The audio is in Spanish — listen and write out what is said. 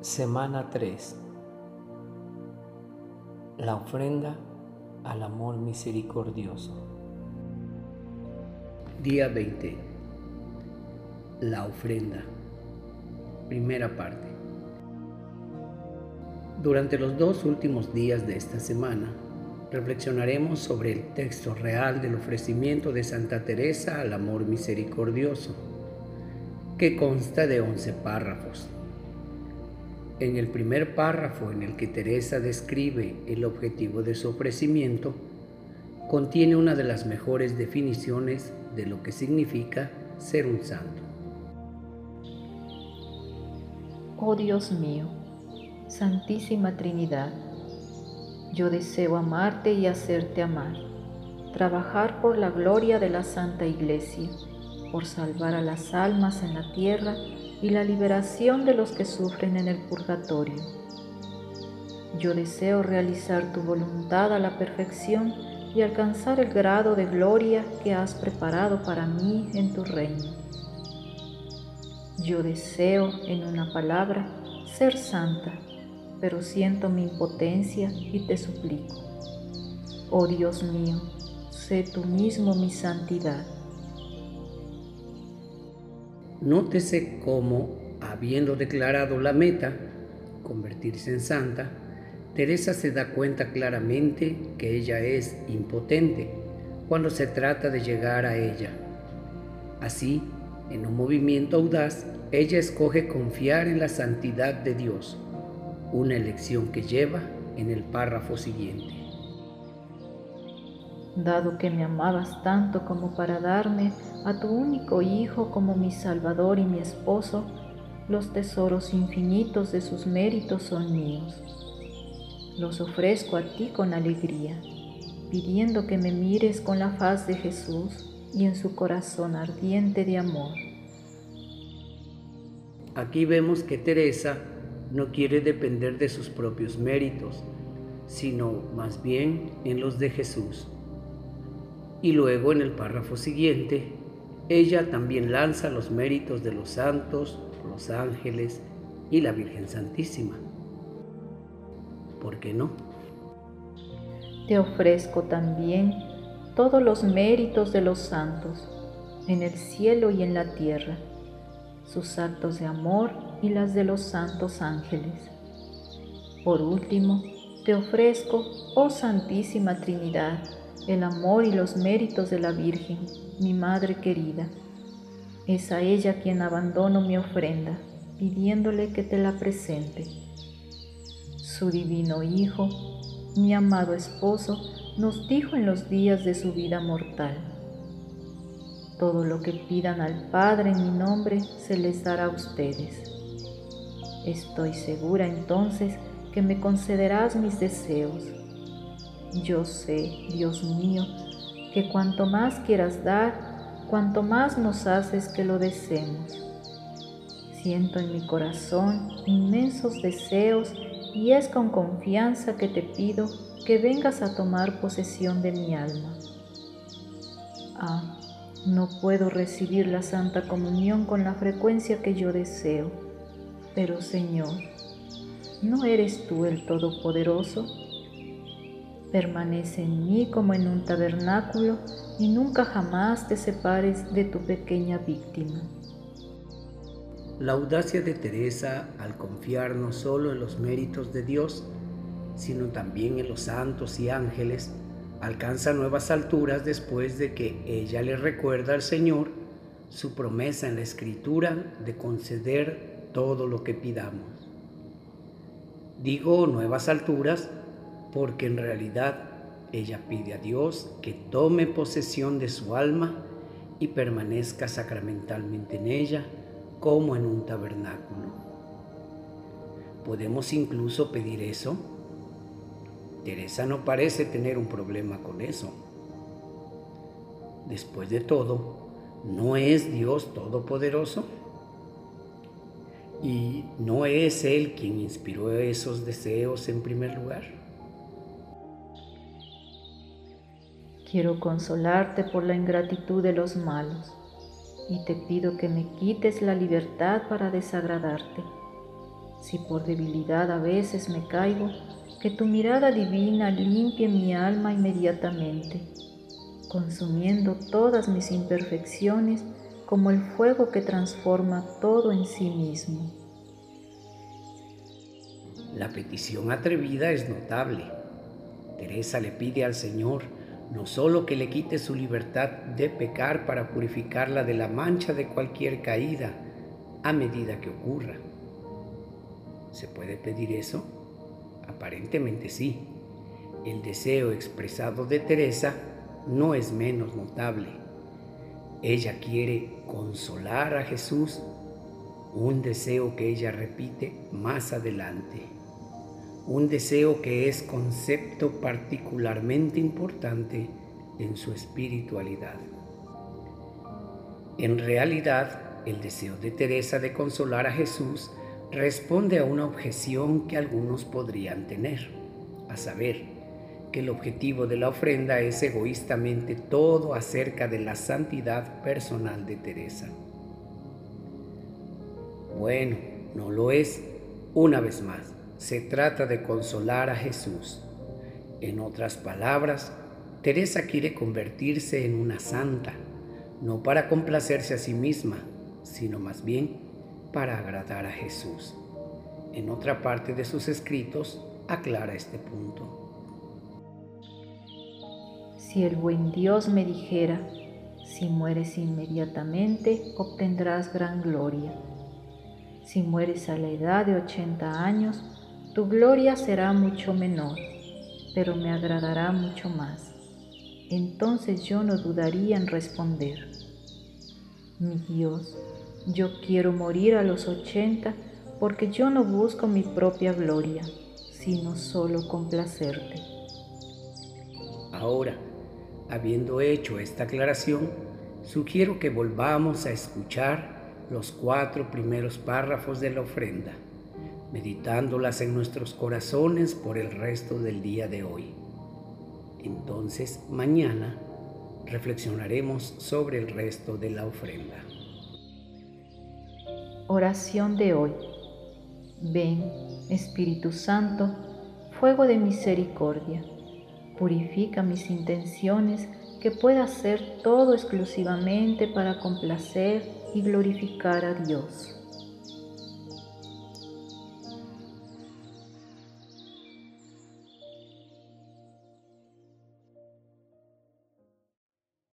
Semana 3. La ofrenda al amor misericordioso. Día 20. La ofrenda. Primera parte. Durante los dos últimos días de esta semana, reflexionaremos sobre el texto real del ofrecimiento de Santa Teresa al amor misericordioso, que consta de 11 párrafos. En el primer párrafo en el que Teresa describe el objetivo de su ofrecimiento, contiene una de las mejores definiciones de lo que significa ser un santo. Oh Dios mío, Santísima Trinidad, yo deseo amarte y hacerte amar, trabajar por la gloria de la Santa Iglesia, por salvar a las almas en la tierra y la liberación de los que sufren en el purgatorio. Yo deseo realizar tu voluntad a la perfección y alcanzar el grado de gloria que has preparado para mí en tu reino. Yo deseo, en una palabra, ser santa, pero siento mi impotencia y te suplico. Oh Dios mío, sé tú mismo mi santidad. Nótese cómo, habiendo declarado la meta, convertirse en santa, Teresa se da cuenta claramente que ella es impotente cuando se trata de llegar a ella. Así, en un movimiento audaz, ella escoge confiar en la santidad de Dios, una elección que lleva en el párrafo siguiente dado que me amabas tanto como para darme a tu único Hijo como mi Salvador y mi esposo, los tesoros infinitos de sus méritos son míos. Los ofrezco a ti con alegría, pidiendo que me mires con la faz de Jesús y en su corazón ardiente de amor. Aquí vemos que Teresa no quiere depender de sus propios méritos, sino más bien en los de Jesús. Y luego en el párrafo siguiente, ella también lanza los méritos de los santos, los ángeles y la Virgen Santísima. ¿Por qué no? Te ofrezco también todos los méritos de los santos en el cielo y en la tierra, sus actos de amor y las de los santos ángeles. Por último, te ofrezco, oh Santísima Trinidad, el amor y los méritos de la Virgen, mi Madre querida. Es a ella quien abandono mi ofrenda, pidiéndole que te la presente. Su divino Hijo, mi amado esposo, nos dijo en los días de su vida mortal, todo lo que pidan al Padre en mi nombre se les dará a ustedes. Estoy segura entonces que me concederás mis deseos yo sé, Dios mío, que cuanto más quieras dar, cuanto más nos haces que lo deseemos. Siento en mi corazón inmensos deseos y es con confianza que te pido que vengas a tomar posesión de mi alma. Ah, no puedo recibir la Santa Comunión con la frecuencia que yo deseo, pero Señor, ¿no eres tú el Todopoderoso? Permanece en mí como en un tabernáculo y nunca jamás te separes de tu pequeña víctima. La audacia de Teresa al confiar no solo en los méritos de Dios, sino también en los santos y ángeles, alcanza nuevas alturas después de que ella le recuerda al Señor su promesa en la Escritura de conceder todo lo que pidamos. Digo nuevas alturas porque en realidad ella pide a Dios que tome posesión de su alma y permanezca sacramentalmente en ella como en un tabernáculo. ¿Podemos incluso pedir eso? Teresa no parece tener un problema con eso. Después de todo, ¿no es Dios todopoderoso? ¿Y no es Él quien inspiró esos deseos en primer lugar? Quiero consolarte por la ingratitud de los malos y te pido que me quites la libertad para desagradarte. Si por debilidad a veces me caigo, que tu mirada divina limpie mi alma inmediatamente, consumiendo todas mis imperfecciones como el fuego que transforma todo en sí mismo. La petición atrevida es notable. Teresa le pide al Señor no solo que le quite su libertad de pecar para purificarla de la mancha de cualquier caída a medida que ocurra. ¿Se puede pedir eso? Aparentemente sí. El deseo expresado de Teresa no es menos notable. Ella quiere consolar a Jesús, un deseo que ella repite más adelante un deseo que es concepto particularmente importante en su espiritualidad. En realidad, el deseo de Teresa de consolar a Jesús responde a una objeción que algunos podrían tener, a saber, que el objetivo de la ofrenda es egoístamente todo acerca de la santidad personal de Teresa. Bueno, no lo es, una vez más se trata de consolar a Jesús. En otras palabras, Teresa quiere convertirse en una santa, no para complacerse a sí misma, sino más bien para agradar a Jesús. En otra parte de sus escritos aclara este punto. Si el buen Dios me dijera, si mueres inmediatamente obtendrás gran gloria. Si mueres a la edad de 80 años, tu gloria será mucho menor, pero me agradará mucho más. Entonces yo no dudaría en responder, mi Dios, yo quiero morir a los ochenta porque yo no busco mi propia gloria, sino solo complacerte. Ahora, habiendo hecho esta aclaración, sugiero que volvamos a escuchar los cuatro primeros párrafos de la ofrenda meditándolas en nuestros corazones por el resto del día de hoy. Entonces, mañana reflexionaremos sobre el resto de la ofrenda. Oración de hoy. Ven, Espíritu Santo, fuego de misericordia, purifica mis intenciones que pueda hacer todo exclusivamente para complacer y glorificar a Dios.